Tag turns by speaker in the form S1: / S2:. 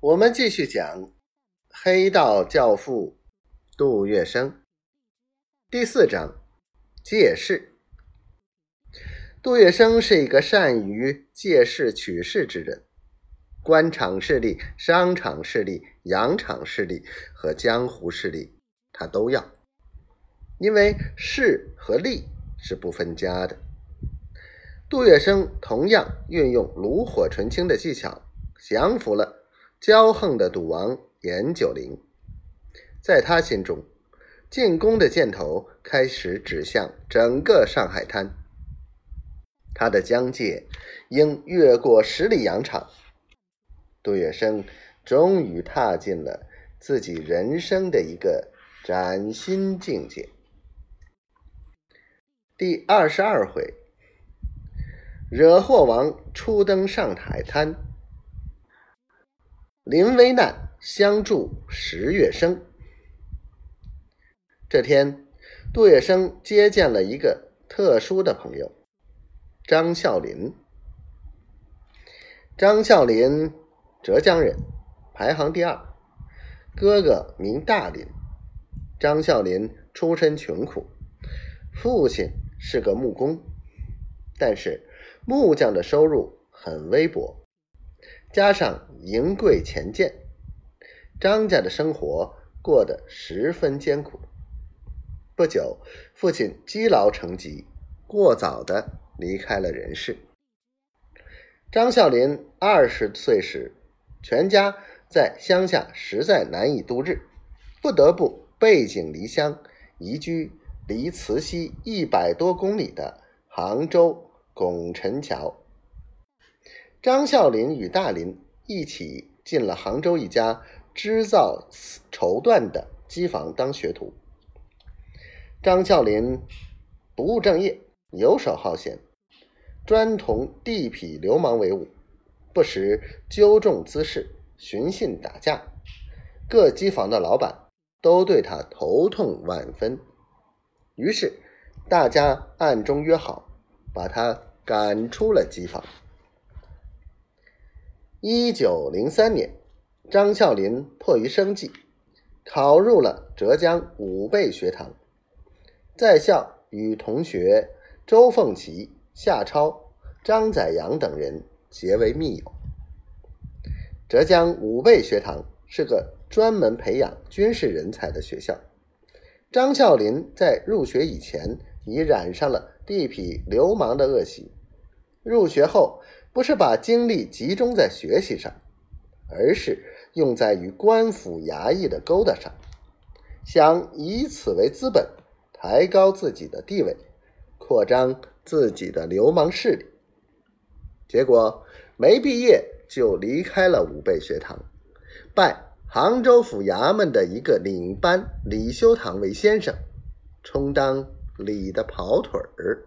S1: 我们继续讲黑道教父杜月笙第四章借势。杜月笙是一个善于借势取势之人，官场势力、商场势力、洋场势力和江湖势力，他都要，因为势和利是不分家的。杜月笙同样运用炉火纯青的技巧，降服了。骄横的赌王严九龄，在他心中，进攻的箭头开始指向整个上海滩。他的疆界应越过十里洋场。杜月笙终于踏进了自己人生的一个崭新境界。第二十二回，惹祸王初登上海滩。临危难相助十月生。这天，杜月笙接见了一个特殊的朋友——张孝林。张孝林，浙江人，排行第二，哥哥名大林。张孝林出身穷苦，父亲是个木工，但是木匠的收入很微薄。加上银贵钱贱，张家的生活过得十分艰苦。不久，父亲积劳成疾，过早的离开了人世。张孝林二十岁时，全家在乡下实在难以度日，不得不背井离乡，移居离慈溪一百多公里的杭州拱宸桥。张孝林与大林一起进了杭州一家织造绸缎的机房当学徒。张孝林不务正业，游手好闲，专同地痞流氓为伍，不时纠众滋事，寻衅打架。各机房的老板都对他头痛万分，于是大家暗中约好，把他赶出了机房。一九零三年，张孝林迫于生计，考入了浙江武备学堂，在校与同学周凤岐、夏超、张载阳等人结为密友。浙江武备学堂是个专门培养军事人才的学校。张孝林在入学以前已染上了地痞流氓的恶习，入学后。不是把精力集中在学习上，而是用在与官府衙役的勾搭上，想以此为资本，抬高自己的地位，扩张自己的流氓势力。结果没毕业就离开了武备学堂，拜杭州府衙门的一个领班李修堂为先生，充当李的跑腿儿。